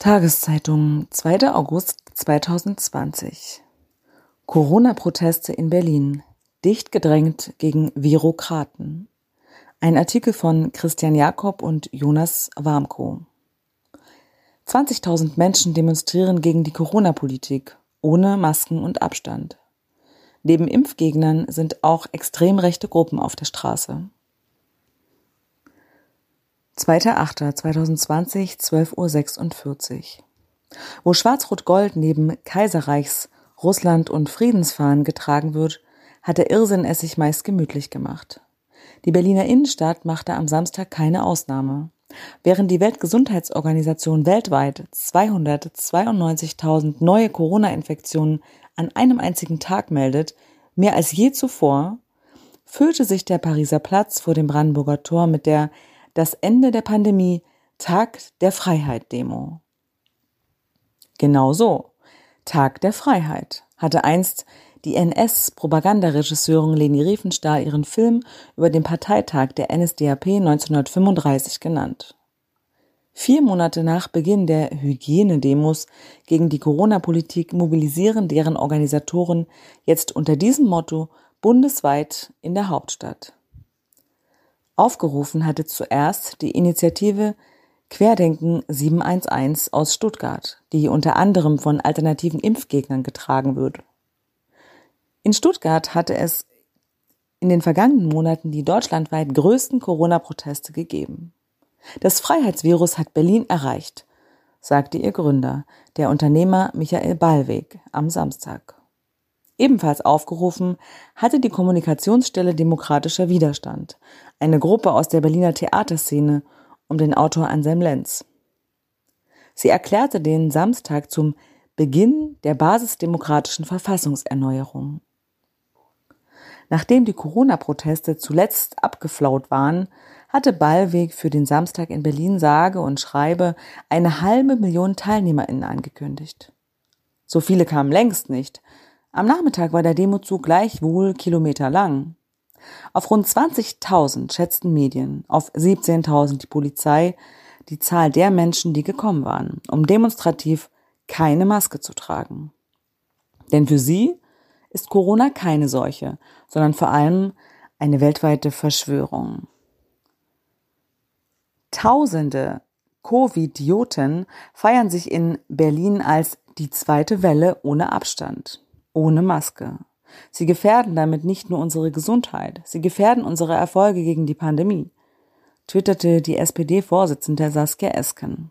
Tageszeitung, 2. August 2020. Corona-Proteste in Berlin. Dicht gedrängt gegen Virokraten. Ein Artikel von Christian Jakob und Jonas Warmko. 20.000 Menschen demonstrieren gegen die Corona-Politik, ohne Masken und Abstand. Neben Impfgegnern sind auch extrem rechte Gruppen auf der Straße. 2.8.2020, 12.46 Uhr. Wo Schwarz-Rot-Gold neben Kaiserreichs, Russland und Friedensfahnen getragen wird, hat der Irrsinn es sich meist gemütlich gemacht. Die Berliner Innenstadt machte am Samstag keine Ausnahme. Während die Weltgesundheitsorganisation weltweit 292.000 neue Corona-Infektionen an einem einzigen Tag meldet, mehr als je zuvor, füllte sich der Pariser Platz vor dem Brandenburger Tor mit der das Ende der Pandemie Tag der Freiheit Demo. Genau so. Tag der Freiheit hatte einst die NS-Propagandaregisseurin Leni Riefenstahl ihren Film über den Parteitag der NSDAP 1935 genannt. Vier Monate nach Beginn der Hygienedemos gegen die Corona-Politik mobilisieren deren Organisatoren jetzt unter diesem Motto bundesweit in der Hauptstadt. Aufgerufen hatte zuerst die Initiative Querdenken 711 aus Stuttgart, die unter anderem von alternativen Impfgegnern getragen wird. In Stuttgart hatte es in den vergangenen Monaten die deutschlandweit größten Corona-Proteste gegeben. Das Freiheitsvirus hat Berlin erreicht, sagte ihr Gründer, der Unternehmer Michael Ballweg, am Samstag. Ebenfalls aufgerufen hatte die Kommunikationsstelle Demokratischer Widerstand, eine Gruppe aus der Berliner Theaterszene um den Autor Anselm Lenz. Sie erklärte den Samstag zum Beginn der basisdemokratischen Verfassungserneuerung. Nachdem die Corona-Proteste zuletzt abgeflaut waren, hatte Ballweg für den Samstag in Berlin sage und schreibe eine halbe Million TeilnehmerInnen angekündigt. So viele kamen längst nicht, am Nachmittag war der Demozug gleichwohl kilometerlang. Auf rund 20.000 schätzten Medien, auf 17.000 die Polizei die Zahl der Menschen, die gekommen waren, um demonstrativ keine Maske zu tragen. Denn für sie ist Corona keine Seuche, sondern vor allem eine weltweite Verschwörung. Tausende Covidioten feiern sich in Berlin als die zweite Welle ohne Abstand ohne Maske. Sie gefährden damit nicht nur unsere Gesundheit, sie gefährden unsere Erfolge gegen die Pandemie, twitterte die SPD-Vorsitzende Saskia Esken.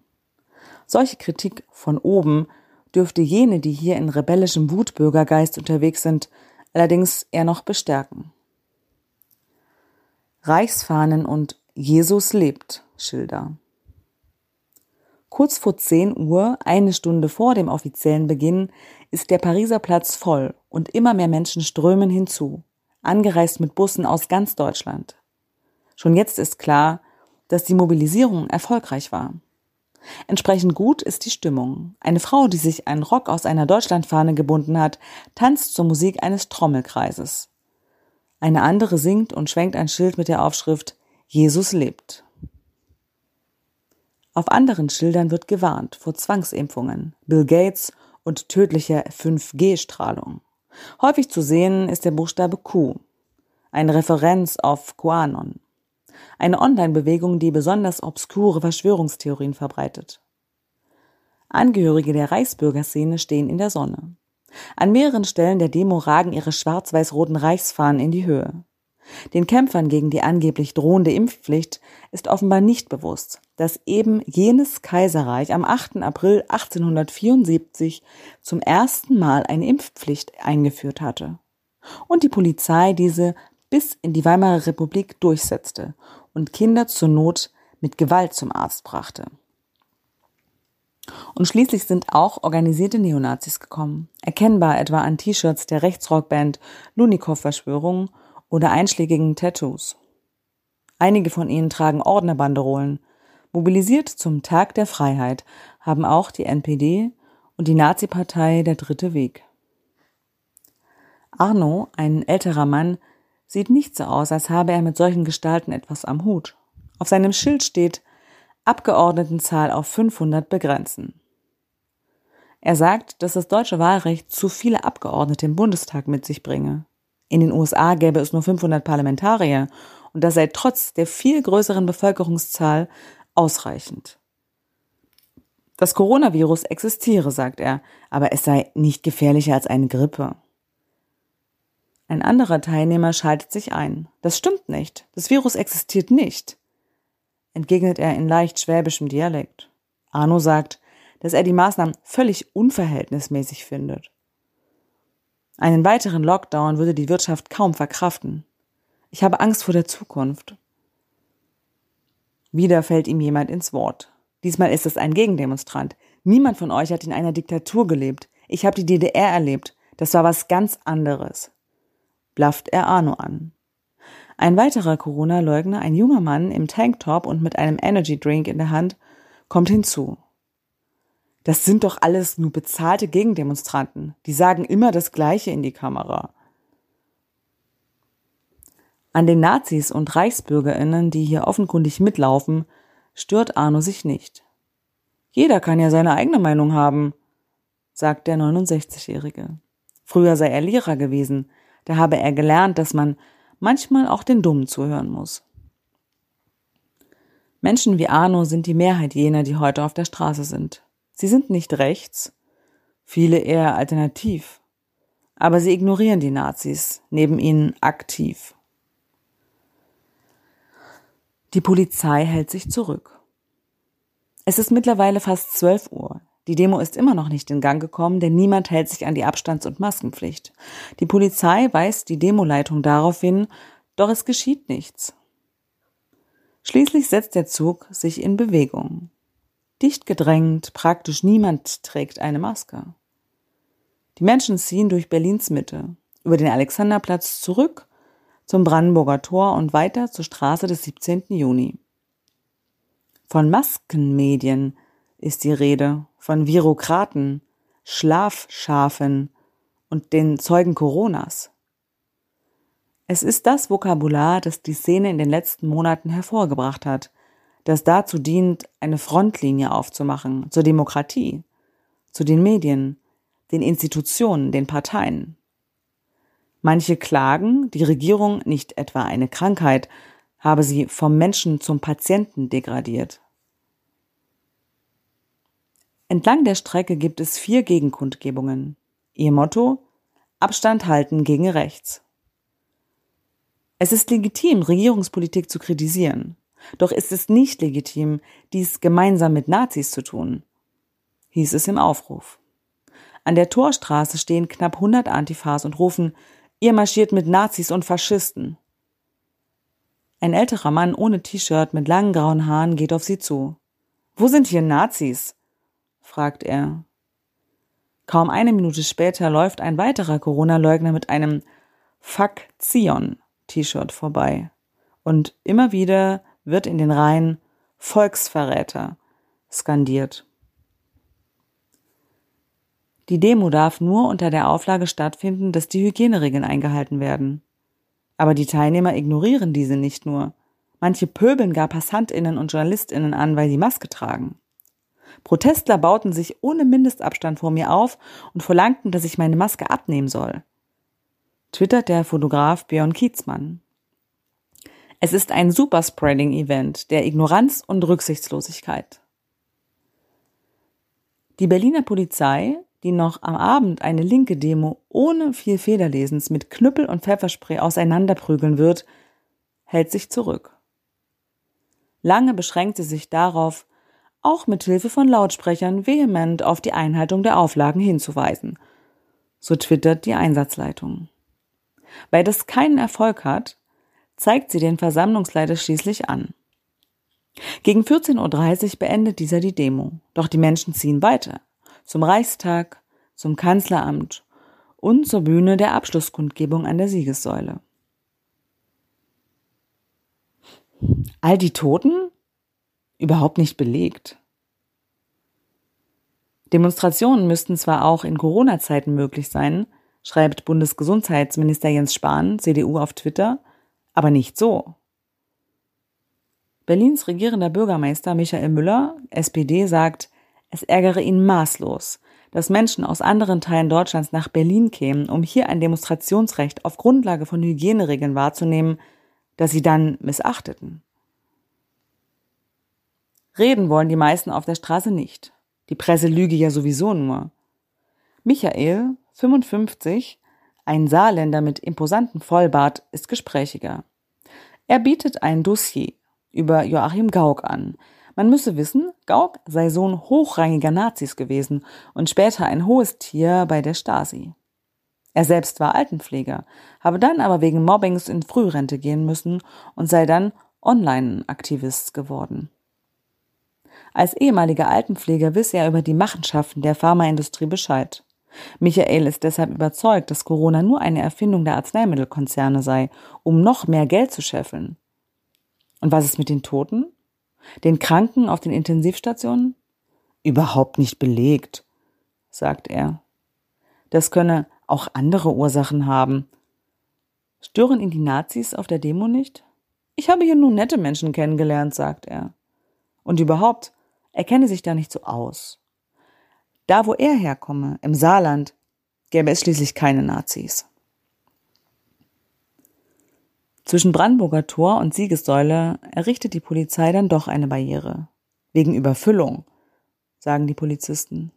Solche Kritik von oben dürfte jene, die hier in rebellischem Wutbürgergeist unterwegs sind, allerdings eher noch bestärken. Reichsfahnen und Jesus lebt Schilder. Kurz vor 10 Uhr, eine Stunde vor dem offiziellen Beginn, ist der Pariser Platz voll und immer mehr Menschen strömen hinzu, angereist mit Bussen aus ganz Deutschland. Schon jetzt ist klar, dass die Mobilisierung erfolgreich war. Entsprechend gut ist die Stimmung. Eine Frau, die sich einen Rock aus einer Deutschlandfahne gebunden hat, tanzt zur Musik eines Trommelkreises. Eine andere singt und schwenkt ein Schild mit der Aufschrift Jesus lebt. Auf anderen Schildern wird gewarnt vor Zwangsimpfungen, Bill Gates und tödlicher 5G-Strahlung. Häufig zu sehen ist der Buchstabe Q, eine Referenz auf QAnon, eine Online-Bewegung, die besonders obskure Verschwörungstheorien verbreitet. Angehörige der Reichsbürgerszene stehen in der Sonne. An mehreren Stellen der Demo ragen ihre schwarz-weiß-roten Reichsfahnen in die Höhe. Den Kämpfern gegen die angeblich drohende Impfpflicht ist offenbar nicht bewusst, dass eben jenes Kaiserreich am 8. April 1874 zum ersten Mal eine Impfpflicht eingeführt hatte und die Polizei diese bis in die Weimarer Republik durchsetzte und Kinder zur Not mit Gewalt zum Arzt brachte. Und schließlich sind auch organisierte Neonazis gekommen, erkennbar etwa an T-Shirts der Rechtsrockband Lunikov-Verschwörung oder einschlägigen Tattoos. Einige von ihnen tragen Ordnerbanderolen. Mobilisiert zum Tag der Freiheit haben auch die NPD und die Nazi-Partei Der Dritte Weg. Arno, ein älterer Mann, sieht nicht so aus, als habe er mit solchen Gestalten etwas am Hut. Auf seinem Schild steht Abgeordnetenzahl auf 500 begrenzen. Er sagt, dass das deutsche Wahlrecht zu viele Abgeordnete im Bundestag mit sich bringe. In den USA gäbe es nur 500 Parlamentarier und das sei trotz der viel größeren Bevölkerungszahl ausreichend. Das Coronavirus existiere, sagt er, aber es sei nicht gefährlicher als eine Grippe. Ein anderer Teilnehmer schaltet sich ein. Das stimmt nicht. Das Virus existiert nicht, entgegnet er in leicht schwäbischem Dialekt. Arno sagt, dass er die Maßnahmen völlig unverhältnismäßig findet. Einen weiteren Lockdown würde die Wirtschaft kaum verkraften. Ich habe Angst vor der Zukunft. Wieder fällt ihm jemand ins Wort. Diesmal ist es ein Gegendemonstrant. Niemand von euch hat in einer Diktatur gelebt. Ich habe die DDR erlebt. Das war was ganz anderes. Blafft er Arno an. Ein weiterer Corona-Leugner, ein junger Mann im Tanktop und mit einem Energy Drink in der Hand, kommt hinzu. Das sind doch alles nur bezahlte Gegendemonstranten. Die sagen immer das Gleiche in die Kamera. An den Nazis und Reichsbürgerinnen, die hier offenkundig mitlaufen, stört Arno sich nicht. Jeder kann ja seine eigene Meinung haben, sagt der 69-Jährige. Früher sei er Lehrer gewesen, da habe er gelernt, dass man manchmal auch den Dummen zuhören muss. Menschen wie Arno sind die Mehrheit jener, die heute auf der Straße sind. Sie sind nicht rechts, viele eher alternativ, aber sie ignorieren die Nazis, neben ihnen aktiv. Die Polizei hält sich zurück. Es ist mittlerweile fast 12 Uhr. Die Demo ist immer noch nicht in Gang gekommen, denn niemand hält sich an die Abstands- und Maskenpflicht. Die Polizei weist die Demoleitung darauf hin, doch es geschieht nichts. Schließlich setzt der Zug sich in Bewegung. Dicht gedrängt, praktisch niemand trägt eine Maske. Die Menschen ziehen durch Berlins Mitte, über den Alexanderplatz zurück zum Brandenburger Tor und weiter zur Straße des 17. Juni. Von Maskenmedien ist die Rede, von Virokraten, Schlafschafen und den Zeugen Coronas. Es ist das Vokabular, das die Szene in den letzten Monaten hervorgebracht hat, das dazu dient, eine Frontlinie aufzumachen zur Demokratie, zu den Medien, den Institutionen, den Parteien. Manche klagen, die Regierung, nicht etwa eine Krankheit, habe sie vom Menschen zum Patienten degradiert. Entlang der Strecke gibt es vier Gegenkundgebungen. Ihr Motto Abstand halten gegen rechts. Es ist legitim, Regierungspolitik zu kritisieren. Doch ist es nicht legitim, dies gemeinsam mit Nazis zu tun, hieß es im Aufruf. An der Torstraße stehen knapp 100 Antifas und rufen, ihr marschiert mit Nazis und Faschisten. Ein älterer Mann ohne T-Shirt mit langen grauen Haaren geht auf sie zu. Wo sind hier Nazis? fragt er. Kaum eine Minute später läuft ein weiterer Corona-Leugner mit einem Fuck Zion T-Shirt vorbei. Und immer wieder wird in den Reihen Volksverräter skandiert. Die Demo darf nur unter der Auflage stattfinden, dass die Hygieneregeln eingehalten werden. Aber die Teilnehmer ignorieren diese nicht nur. Manche pöbeln gar Passantinnen und Journalistinnen an, weil sie Maske tragen. Protestler bauten sich ohne Mindestabstand vor mir auf und verlangten, dass ich meine Maske abnehmen soll. Twittert der Fotograf Björn Kietzmann. Es ist ein Superspreading-Event der Ignoranz und Rücksichtslosigkeit. Die Berliner Polizei, die noch am Abend eine linke Demo ohne viel Federlesens mit Knüppel und Pfefferspray auseinanderprügeln wird, hält sich zurück. Lange beschränkt sie sich darauf, auch mit Hilfe von Lautsprechern vehement auf die Einhaltung der Auflagen hinzuweisen. So twittert die Einsatzleitung. Weil das keinen Erfolg hat, zeigt sie den Versammlungsleiter schließlich an. Gegen 14.30 Uhr beendet dieser die Demo. Doch die Menschen ziehen weiter. Zum Reichstag, zum Kanzleramt und zur Bühne der Abschlusskundgebung an der Siegessäule. All die Toten? Überhaupt nicht belegt. Demonstrationen müssten zwar auch in Corona-Zeiten möglich sein, schreibt Bundesgesundheitsminister Jens Spahn, CDU auf Twitter, aber nicht so. Berlins regierender Bürgermeister Michael Müller, SPD, sagt, es ärgere ihn maßlos, dass Menschen aus anderen Teilen Deutschlands nach Berlin kämen, um hier ein Demonstrationsrecht auf Grundlage von Hygieneregeln wahrzunehmen, das sie dann missachteten. Reden wollen die meisten auf der Straße nicht. Die Presse lüge ja sowieso nur. Michael, 55, ein Saarländer mit imposantem Vollbart, ist gesprächiger. Er bietet ein Dossier über Joachim Gauck an, man müsse wissen, Gauck sei Sohn hochrangiger Nazis gewesen und später ein hohes Tier bei der Stasi. Er selbst war Altenpfleger, habe dann aber wegen Mobbings in Frührente gehen müssen und sei dann Online-Aktivist geworden. Als ehemaliger Altenpfleger wisse er über die Machenschaften der Pharmaindustrie Bescheid. Michael ist deshalb überzeugt, dass Corona nur eine Erfindung der Arzneimittelkonzerne sei, um noch mehr Geld zu scheffeln. Und was ist mit den Toten? Den Kranken auf den Intensivstationen? Überhaupt nicht belegt, sagt er. Das könne auch andere Ursachen haben. Stören ihn die Nazis auf der Demo nicht? Ich habe hier nur nette Menschen kennengelernt, sagt er. Und überhaupt, er kenne sich da nicht so aus. Da, wo er herkomme, im Saarland, gäbe es schließlich keine Nazis. Zwischen Brandenburger Tor und Siegessäule errichtet die Polizei dann doch eine Barriere. Wegen Überfüllung, sagen die Polizisten.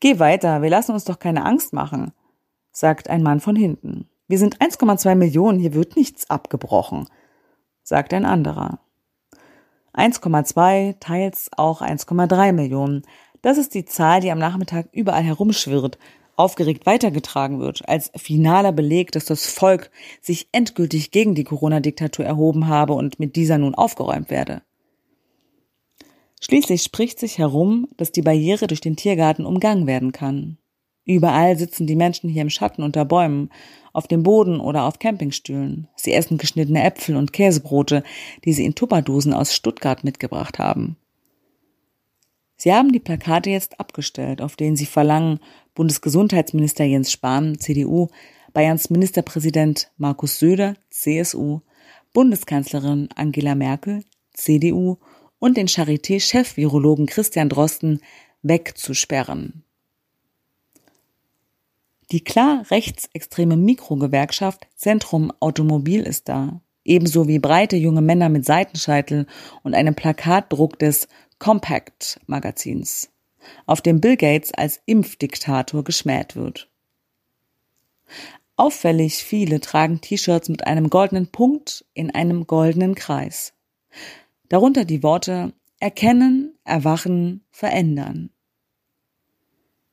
Geh weiter, wir lassen uns doch keine Angst machen, sagt ein Mann von hinten. Wir sind 1,2 Millionen, hier wird nichts abgebrochen, sagt ein anderer. 1,2, teils auch 1,3 Millionen. Das ist die Zahl, die am Nachmittag überall herumschwirrt, aufgeregt weitergetragen wird, als finaler Beleg, dass das Volk sich endgültig gegen die Corona-Diktatur erhoben habe und mit dieser nun aufgeräumt werde. Schließlich spricht sich herum, dass die Barriere durch den Tiergarten umgangen werden kann. Überall sitzen die Menschen hier im Schatten unter Bäumen, auf dem Boden oder auf Campingstühlen. Sie essen geschnittene Äpfel und Käsebrote, die sie in Tupperdosen aus Stuttgart mitgebracht haben. Sie haben die Plakate jetzt abgestellt, auf denen sie verlangen, Bundesgesundheitsminister Jens Spahn, CDU, Bayerns Ministerpräsident Markus Söder, CSU, Bundeskanzlerin Angela Merkel, CDU und den Charité-Chef-Virologen Christian Drosten wegzusperren. Die klar rechtsextreme Mikrogewerkschaft Zentrum Automobil ist da, ebenso wie breite junge Männer mit Seitenscheitel und einem Plakatdruck des Compact Magazins, auf dem Bill Gates als Impfdiktator geschmäht wird. Auffällig viele tragen T-Shirts mit einem goldenen Punkt in einem goldenen Kreis. Darunter die Worte Erkennen, Erwachen, Verändern.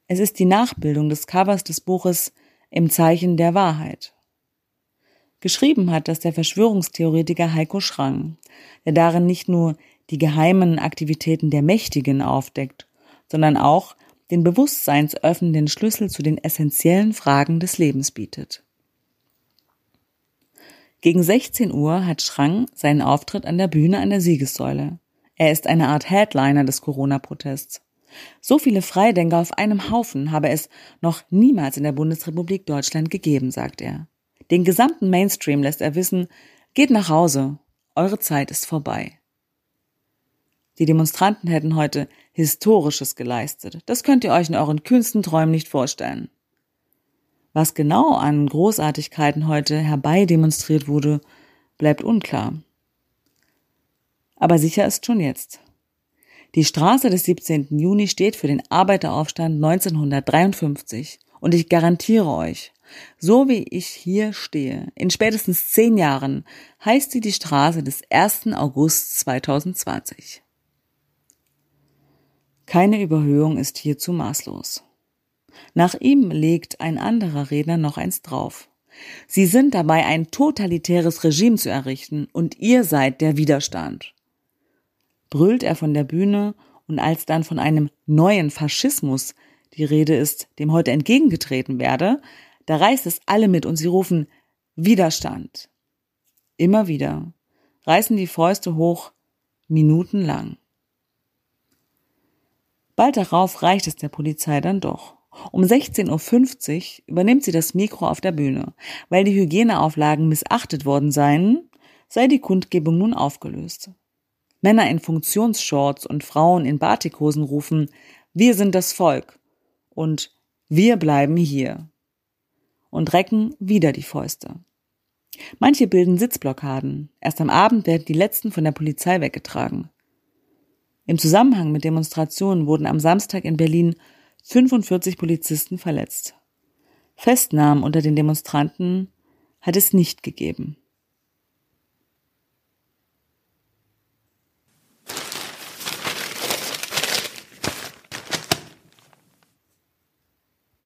Es ist die Nachbildung des Covers des Buches Im Zeichen der Wahrheit. Geschrieben hat das der Verschwörungstheoretiker Heiko Schrang, der darin nicht nur die geheimen Aktivitäten der Mächtigen aufdeckt, sondern auch den bewusstseinsöffnenden Schlüssel zu den essentiellen Fragen des Lebens bietet. Gegen 16 Uhr hat Schrang seinen Auftritt an der Bühne an der Siegessäule. Er ist eine Art Headliner des Corona-Protests. So viele Freidenker auf einem Haufen habe es noch niemals in der Bundesrepublik Deutschland gegeben, sagt er. Den gesamten Mainstream lässt er wissen, geht nach Hause, eure Zeit ist vorbei. Die Demonstranten hätten heute Historisches geleistet. Das könnt ihr euch in euren kühnsten Träumen nicht vorstellen. Was genau an Großartigkeiten heute herbeidemonstriert wurde, bleibt unklar. Aber sicher ist schon jetzt. Die Straße des 17. Juni steht für den Arbeiteraufstand 1953 und ich garantiere euch, so wie ich hier stehe, in spätestens zehn Jahren heißt sie die Straße des 1. August 2020. Keine Überhöhung ist hierzu maßlos. Nach ihm legt ein anderer Redner noch eins drauf. Sie sind dabei, ein totalitäres Regime zu errichten, und ihr seid der Widerstand. Brüllt er von der Bühne, und als dann von einem neuen Faschismus die Rede ist, dem heute entgegengetreten werde, da reißt es alle mit und sie rufen Widerstand. Immer wieder reißen die Fäuste hoch, minutenlang. Bald darauf reicht es der Polizei dann doch. Um 16.50 Uhr übernimmt sie das Mikro auf der Bühne. Weil die Hygieneauflagen missachtet worden seien, sei die Kundgebung nun aufgelöst. Männer in Funktionsshorts und Frauen in Batikhosen rufen, wir sind das Volk und wir bleiben hier und recken wieder die Fäuste. Manche bilden Sitzblockaden. Erst am Abend werden die letzten von der Polizei weggetragen. Im Zusammenhang mit Demonstrationen wurden am Samstag in Berlin 45 Polizisten verletzt. Festnahmen unter den Demonstranten hat es nicht gegeben.